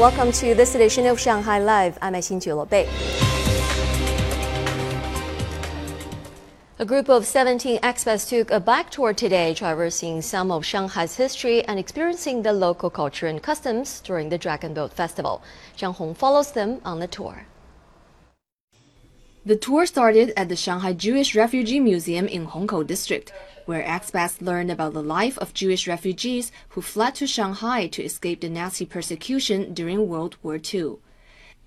Welcome to this edition of Shanghai Live. I'm Xin Bei. A group of 17 expats took a bike tour today, traversing some of Shanghai's history and experiencing the local culture and customs during the Dragon Boat Festival. Zhang Hong follows them on the tour. The tour started at the Shanghai Jewish Refugee Museum in Hongkou District, where expats learned about the life of Jewish refugees who fled to Shanghai to escape the Nazi persecution during World War II.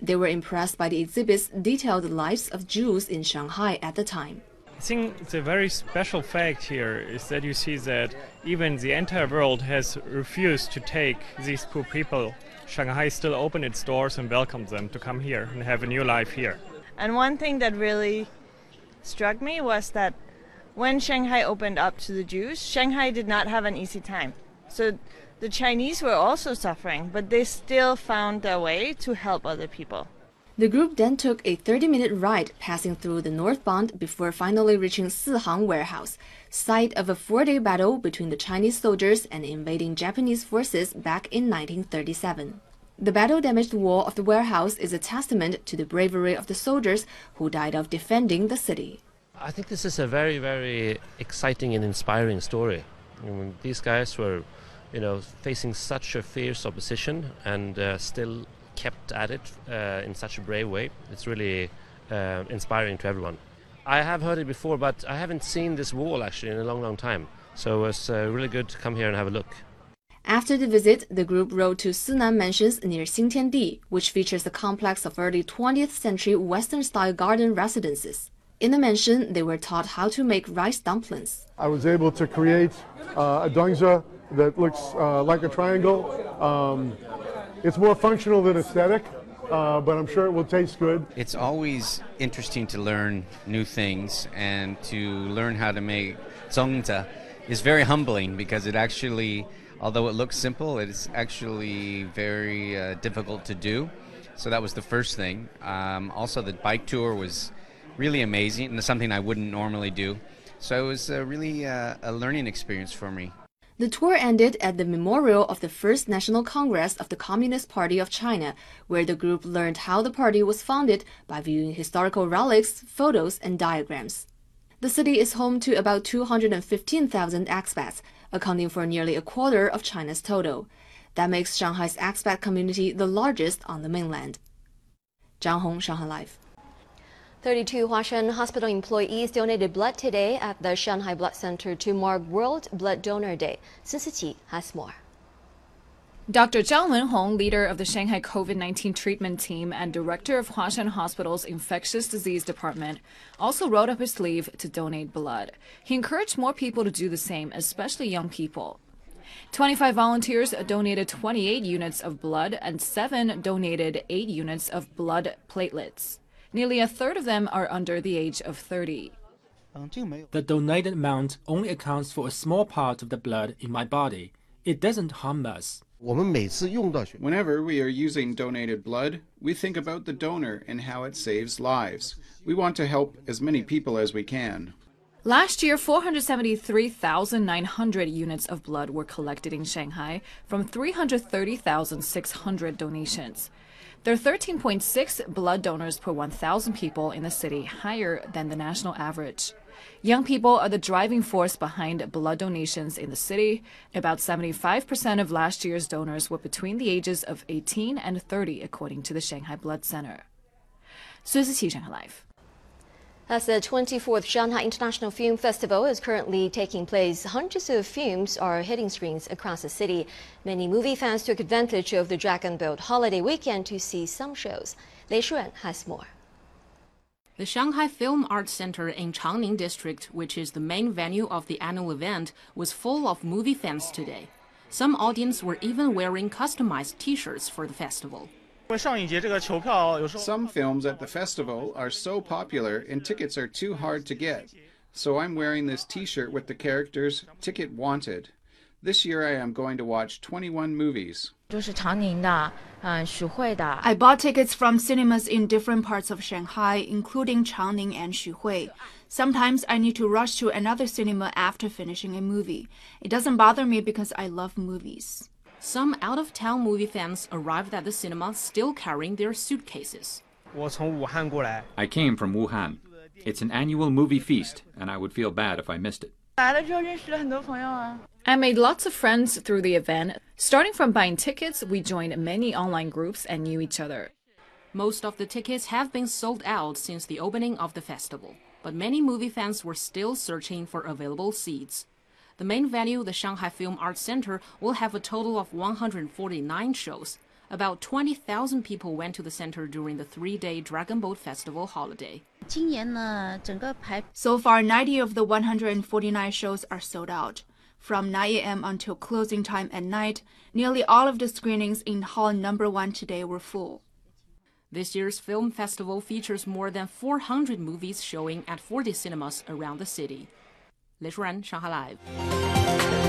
They were impressed by the exhibits detailed the lives of Jews in Shanghai at the time. I think the very special fact here is that you see that even the entire world has refused to take these poor people. Shanghai still opened its doors and welcomed them to come here and have a new life here. And one thing that really struck me was that when Shanghai opened up to the Jews, Shanghai did not have an easy time. So the Chinese were also suffering, but they still found their way to help other people. The group then took a 30-minute ride passing through the North Bund before finally reaching Sihang Warehouse, site of a four-day battle between the Chinese soldiers and invading Japanese forces back in 1937. The battle-damaged wall of the warehouse is a testament to the bravery of the soldiers who died of defending the city. I think this is a very, very exciting and inspiring story. I mean, these guys were, you know, facing such a fierce opposition and uh, still kept at it uh, in such a brave way. It's really uh, inspiring to everyone. I have heard it before, but I haven't seen this wall actually in a long, long time. So it's uh, really good to come here and have a look. After the visit, the group rode to Sinan Mansions near Xintiandi, which features a complex of early 20th century Western-style garden residences. In the mansion, they were taught how to make rice dumplings. I was able to create uh, a zongzi that looks uh, like a triangle. Um, it's more functional than aesthetic, uh, but I'm sure it will taste good. It's always interesting to learn new things and to learn how to make zongzi is very humbling because it actually, although it looks simple, it's actually very uh, difficult to do. So that was the first thing. Um, also, the bike tour was really amazing and something I wouldn't normally do. So it was really uh, a learning experience for me. The tour ended at the memorial of the First National Congress of the Communist Party of China, where the group learned how the party was founded by viewing historical relics, photos, and diagrams. The city is home to about 215,000 expats, accounting for nearly a quarter of China's total. That makes Shanghai's expat community the largest on the mainland. Zhang Hong, Shanghai Live. 32 Huashan hospital employees donated blood today at the Shanghai Blood Center to mark World Blood Donor Day. Sun Siqi has more. Dr. Zhang Wenhong, leader of the Shanghai COVID 19 treatment team and director of Huashan Hospital's infectious disease department, also rolled up his sleeve to donate blood. He encouraged more people to do the same, especially young people. 25 volunteers donated 28 units of blood, and 7 donated 8 units of blood platelets. Nearly a third of them are under the age of 30. The donated amount only accounts for a small part of the blood in my body. It doesn't harm us. Whenever we are using donated blood, we think about the donor and how it saves lives. We want to help as many people as we can. Last year, 473,900 units of blood were collected in Shanghai from 330,600 donations. There are 13.6 blood donors per 1,000 people in the city, higher than the national average. Young people are the driving force behind blood donations in the city. About 75% of last year's donors were between the ages of 18 and 30, according to the Shanghai Blood Center. Sun Siqi Shanghai Live. As the 24th Shanghai International Film Festival is currently taking place, hundreds of films are hitting screens across the city. Many movie fans took advantage of the Dragon Boat holiday weekend to see some shows. Lei Shuan has more. The Shanghai Film Arts Center in Changning District, which is the main venue of the annual event, was full of movie fans today. Some audience were even wearing customized T-shirts for the festival. Some films at the festival are so popular and tickets are too hard to get. So I'm wearing this t-shirt with the characters Ticket Wanted. This year I am going to watch 21 movies. I bought tickets from cinemas in different parts of Shanghai, including Changning and Xuhui. Sometimes I need to rush to another cinema after finishing a movie. It doesn't bother me because I love movies. Some out of town movie fans arrived at the cinema still carrying their suitcases. I came from Wuhan. It's an annual movie feast, and I would feel bad if I missed it. I made lots of friends through the event. Starting from buying tickets, we joined many online groups and knew each other. Most of the tickets have been sold out since the opening of the festival, but many movie fans were still searching for available seats. The main venue, the Shanghai Film Arts Center, will have a total of 149 shows. About 20,000 people went to the center during the three day Dragon Boat Festival holiday. So far, 90 of the 149 shows are sold out. From 9 a.m. until closing time at night, nearly all of the screenings in Hall Number 1 today were full. This year's film festival features more than 400 movies showing at 40 cinemas around the city. Lei Shuan Shanghai Live.